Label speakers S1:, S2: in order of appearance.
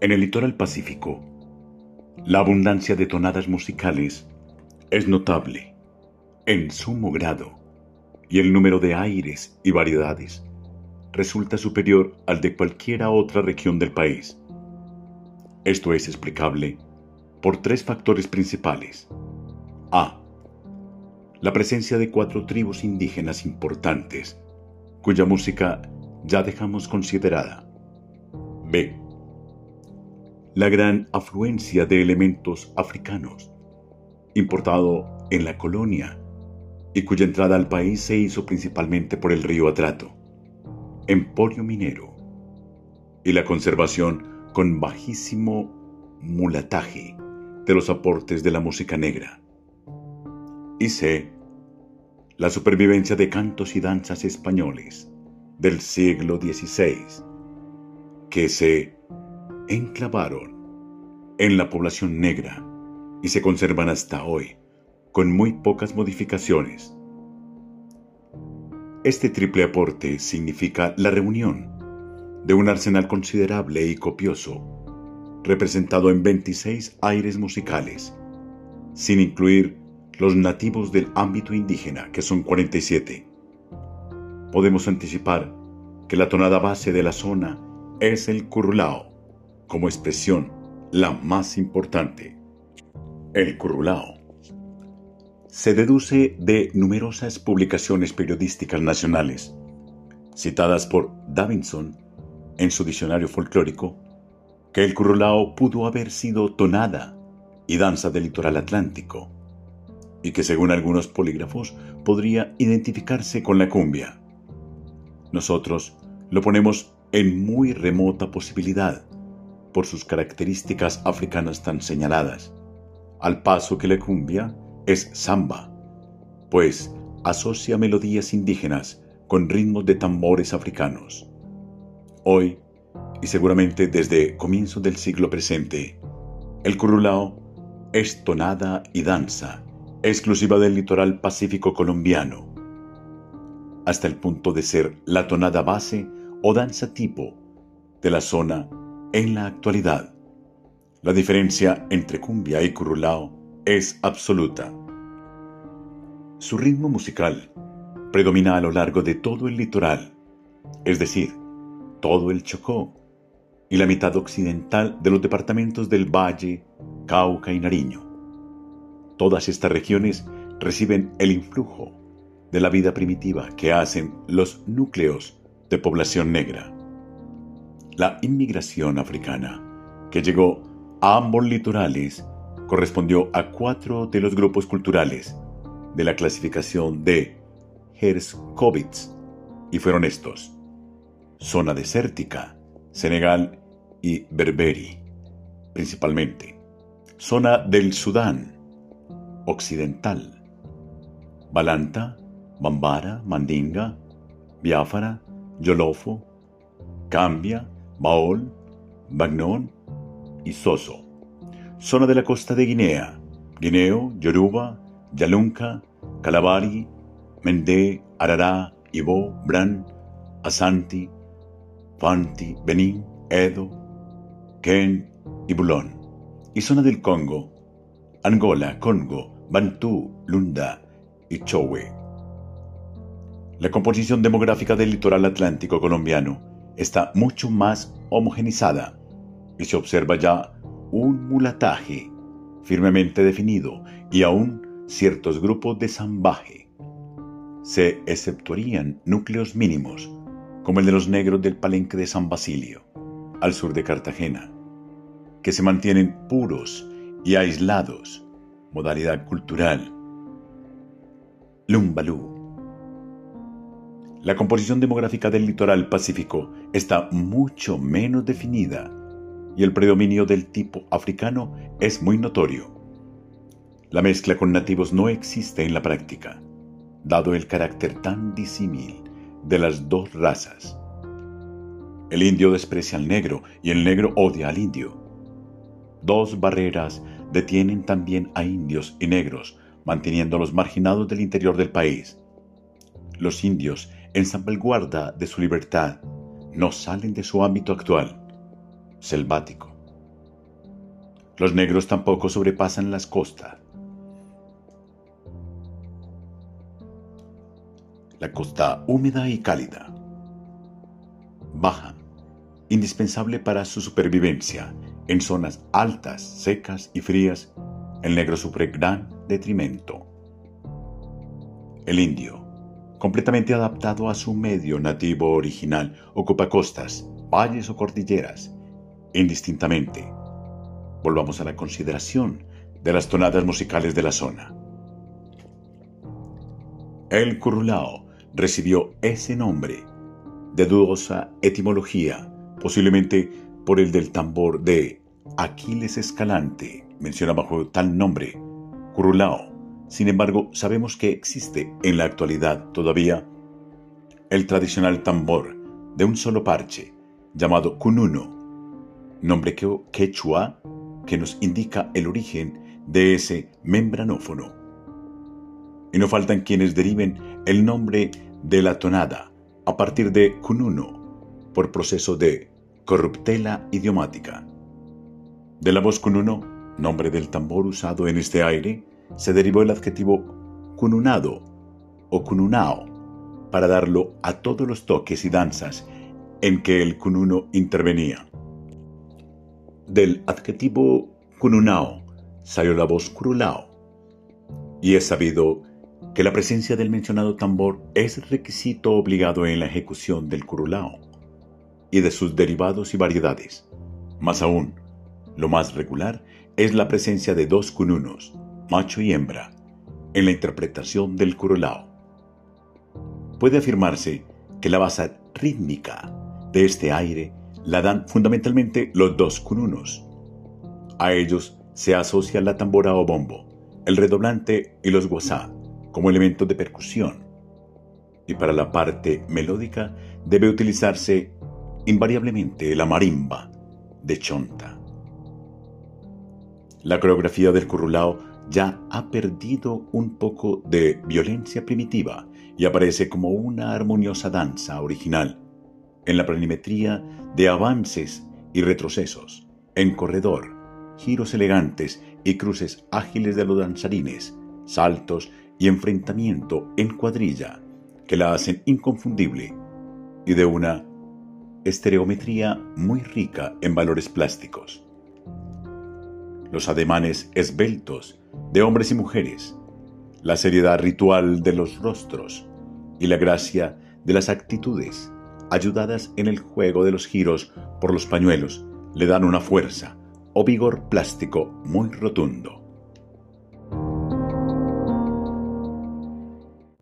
S1: En el litoral pacífico, la abundancia de tonadas musicales es notable en sumo grado y el número de aires y variedades resulta superior al de cualquiera otra región del país. Esto es explicable por tres factores principales. A. La presencia de cuatro tribus indígenas importantes, cuya música ya dejamos considerada. B la gran afluencia de elementos africanos, importado en la colonia, y cuya entrada al país se hizo principalmente por el río Atrato, emporio minero, y la conservación con bajísimo mulataje de los aportes de la música negra. Y C. La supervivencia de cantos y danzas españoles del siglo XVI, que se enclavaron en la población negra y se conservan hasta hoy, con muy pocas modificaciones. Este triple aporte significa la reunión de un arsenal considerable y copioso, representado en 26 aires musicales, sin incluir los nativos del ámbito indígena, que son 47. Podemos anticipar que la tonada base de la zona es el curulao, como expresión la más importante. El currulao se deduce de numerosas publicaciones periodísticas nacionales, citadas por Davinson en su diccionario folclórico, que el currulao pudo haber sido tonada y danza del litoral atlántico, y que según algunos polígrafos podría identificarse con la cumbia. Nosotros lo ponemos en muy remota posibilidad, por sus características africanas tan señaladas, al paso que la cumbia es samba, pues asocia melodías indígenas con ritmos de tambores africanos. Hoy, y seguramente desde comienzos del siglo presente, el curulao es tonada y danza exclusiva del litoral pacífico colombiano, hasta el punto de ser la tonada base o danza tipo de la zona en la actualidad, la diferencia entre cumbia y curulao es absoluta. Su ritmo musical predomina a lo largo de todo el litoral, es decir, todo el Chocó y la mitad occidental de los departamentos del Valle, Cauca y Nariño. Todas estas regiones reciben el influjo de la vida primitiva que hacen los núcleos de población negra la inmigración africana, que llegó a ambos litorales, correspondió a cuatro de los grupos culturales de la clasificación de Herskovitz, y fueron estos: zona desértica, Senegal y Berberi, principalmente, zona del Sudán occidental, Balanta, Bambara, Mandinga, Biafara, Yolofo, Cambia, Baol, Bagnón y Soso. Zona de la costa de Guinea, Guineo, Yoruba, Yalunca, Calabari, Mendé, Arará, Ibo, Bran, Asanti, Fanti, Benín, Edo, Ken y Bulón. Y zona del Congo, Angola, Congo, Bantú, Lunda y Chowe. La composición demográfica del litoral atlántico colombiano está mucho más homogenizada y se observa ya un mulataje firmemente definido y aún ciertos grupos de zambaje. Se exceptuarían núcleos mínimos, como el de los negros del palenque de San Basilio, al sur de Cartagena, que se mantienen puros y aislados, modalidad cultural. Lumbalú la composición demográfica del litoral pacífico está mucho menos definida y el predominio del tipo africano es muy notorio. La mezcla con nativos no existe en la práctica, dado el carácter tan disímil de las dos razas. El indio desprecia al negro y el negro odia al indio. Dos barreras detienen también a indios y negros, manteniéndolos marginados del interior del país. Los indios en salvaguarda de su libertad, no salen de su ámbito actual, selvático, Los negros tampoco sobrepasan las costas. La costa húmeda y cálida. Baja, indispensable para su supervivencia en zonas altas, secas y frías, el negro sufre gran detrimento. El indio, completamente adaptado a su medio nativo original, ocupa costas, valles o cordilleras, indistintamente. Volvamos a la consideración de las tonadas musicales de la zona. El curulao recibió ese nombre, de dudosa etimología, posiblemente por el del tambor de Aquiles Escalante, menciona bajo tal nombre, curulao. Sin embargo, sabemos que existe en la actualidad todavía el tradicional tambor de un solo parche, llamado cununo, nombre quechua que nos indica el origen de ese membranófono. Y no faltan quienes deriven el nombre de la tonada a partir de cununo por proceso de corruptela idiomática. De la voz cununo, nombre del tambor usado en este aire, se derivó el adjetivo cununado o cununao para darlo a todos los toques y danzas en que el cununo intervenía. Del adjetivo cununao salió la voz curulao, y es sabido que la presencia del mencionado tambor es requisito obligado en la ejecución del curulao y de sus derivados y variedades. Más aún, lo más regular es la presencia de dos cununos, macho y hembra, en la interpretación del curulao. Puede afirmarse que la base rítmica de este aire la dan fundamentalmente los dos cununos. A ellos se asocia la tambora o bombo, el redoblante y los guasá como elementos de percusión. Y para la parte melódica debe utilizarse invariablemente la marimba de chonta. La coreografía del currulao ya ha perdido un poco de violencia primitiva y aparece como una armoniosa danza original, en la planimetría de avances y retrocesos, en corredor, giros elegantes y cruces ágiles de los danzarines, saltos y enfrentamiento en cuadrilla que la hacen inconfundible y de una estereometría muy rica en valores plásticos los ademanes esbeltos de hombres y mujeres, la seriedad ritual de los rostros y la gracia de las actitudes, ayudadas en el juego de los giros por los pañuelos, le dan una fuerza o vigor plástico muy rotundo.